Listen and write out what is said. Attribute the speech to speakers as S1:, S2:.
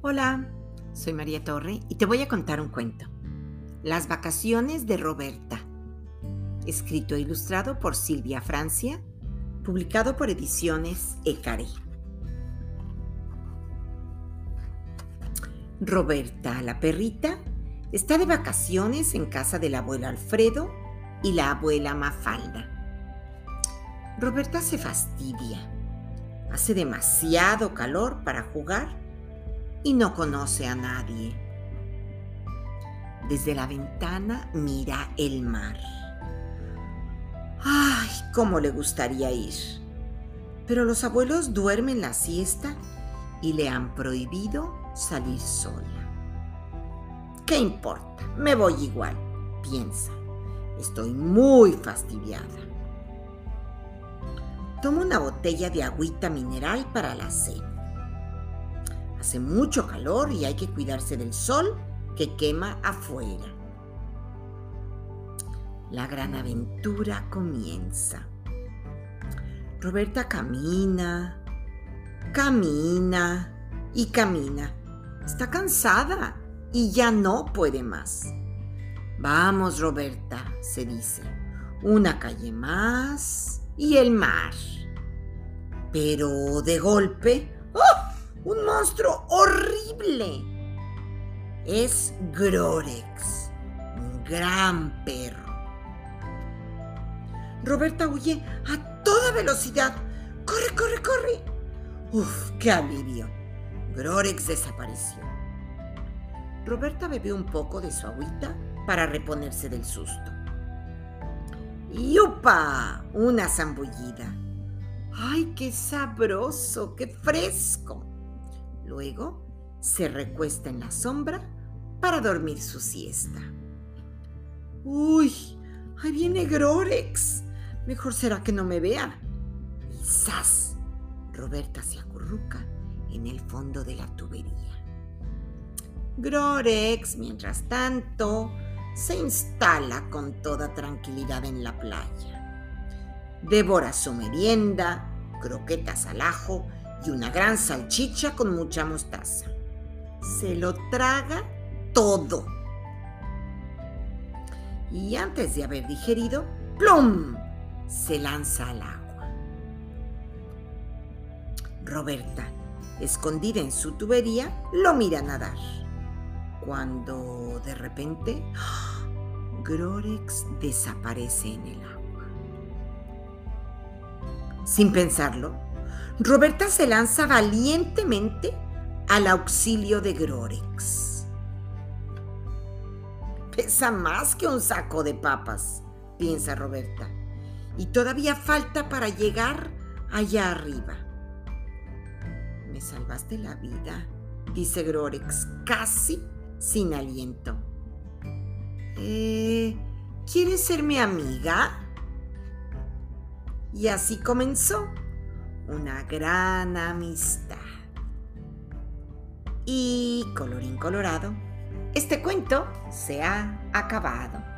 S1: Hola, soy María Torre y te voy a contar un cuento. Las vacaciones de Roberta. Escrito e ilustrado por Silvia Francia, publicado por Ediciones Ecaré. Roberta, la perrita, está de vacaciones en casa del abuelo Alfredo y la abuela Mafalda. Roberta se fastidia. Hace demasiado calor para jugar y no conoce a nadie. Desde la ventana mira el mar. ¡Ay, cómo le gustaría ir! Pero los abuelos duermen la siesta y le han prohibido salir sola. ¿Qué importa? Me voy igual, piensa. Estoy muy fastidiada. Toma una botella de agüita mineral para la cena. Hace mucho calor y hay que cuidarse del sol que quema afuera. La gran aventura comienza. Roberta camina, camina y camina. Está cansada y ya no puede más. Vamos, Roberta, se dice. Una calle más y el mar. Pero de golpe, ¡oh! un monstruo horrible. Es Grorex, un gran perro. Roberta huye a toda velocidad. ¡Corre, corre, corre! ¡Uf, qué alivio! Grorex desapareció. Roberta bebió un poco de su agüita para reponerse del susto. ¡Yupa! Una zambullida. ¡Ay, qué sabroso! ¡Qué fresco! Luego se recuesta en la sombra para dormir su siesta. ¡Uy! ¡Ahí viene Grorex! Mejor será que no me vea. Y ¡zas! Roberta se acurruca en el fondo de la tubería. Grorex, mientras tanto, se instala con toda tranquilidad en la playa. Devora su merienda, croquetas al ajo y una gran salchicha con mucha mostaza. Se lo traga todo. Y antes de haber digerido, ¡plum! se lanza al agua. Roberta, escondida en su tubería, lo mira nadar. Cuando de repente, Grorex desaparece en el agua. Sin pensarlo, Roberta se lanza valientemente al auxilio de Grorex. Pesa más que un saco de papas, piensa Roberta, y todavía falta para llegar allá arriba. Me salvaste la vida, dice Grorex, casi sin aliento. Eh, ¿Quieres ser mi amiga? Y así comenzó una gran amistad. Y colorín colorado, este cuento se ha acabado.